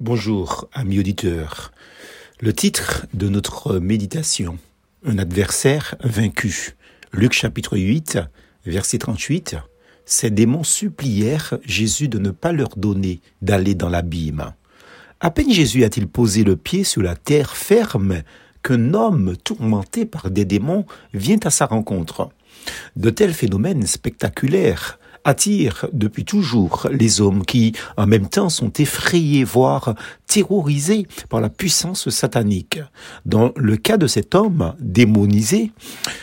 Bonjour, amis auditeurs. Le titre de notre méditation, Un adversaire vaincu. Luc chapitre 8, verset 38. Ces démons supplièrent Jésus de ne pas leur donner d'aller dans l'abîme. À peine Jésus a-t-il posé le pied sur la terre ferme qu'un homme tourmenté par des démons vient à sa rencontre. De tels phénomènes spectaculaires attire depuis toujours les hommes qui, en même temps, sont effrayés, voire terrorisés par la puissance satanique. Dans le cas de cet homme démonisé,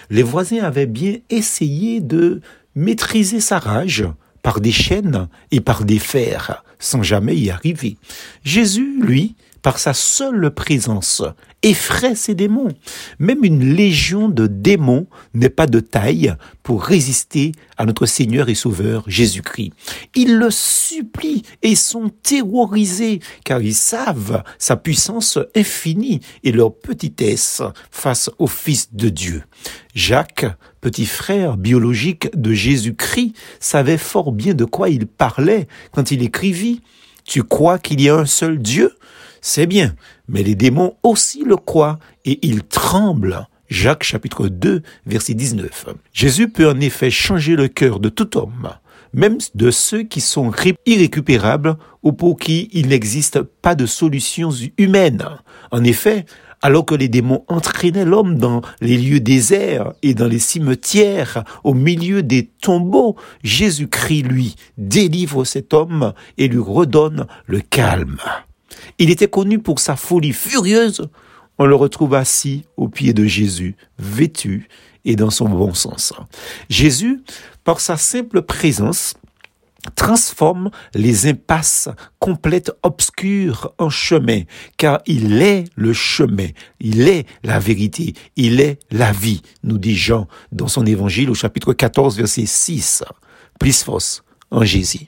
les voisins avaient bien essayé de maîtriser sa rage par des chaînes et par des fers, sans jamais y arriver. Jésus, lui, par sa seule présence, effraie ses démons. Même une légion de démons n'est pas de taille pour résister à notre Seigneur et Sauveur Jésus-Christ. Ils le supplient et sont terrorisés car ils savent sa puissance infinie et leur petitesse face au Fils de Dieu. Jacques, petit frère biologique de Jésus-Christ, savait fort bien de quoi il parlait quand il écrivit Tu crois qu'il y a un seul Dieu c'est bien, mais les démons aussi le croient et ils tremblent. Jacques chapitre 2 verset 19. Jésus peut en effet changer le cœur de tout homme, même de ceux qui sont irrécupérables ou pour qui il n'existe pas de solution humaine. En effet, alors que les démons entraînaient l'homme dans les lieux déserts et dans les cimetières, au milieu des tombeaux, Jésus-Christ, lui, délivre cet homme et lui redonne le calme. Il était connu pour sa folie furieuse. On le retrouve assis au pied de Jésus, vêtu et dans son bon sens. Jésus, par sa simple présence, transforme les impasses complètes obscures en chemin, car il est le chemin, il est la vérité, il est la vie, nous dit Jean dans son évangile au chapitre 14, verset 6. Plus en Jésus.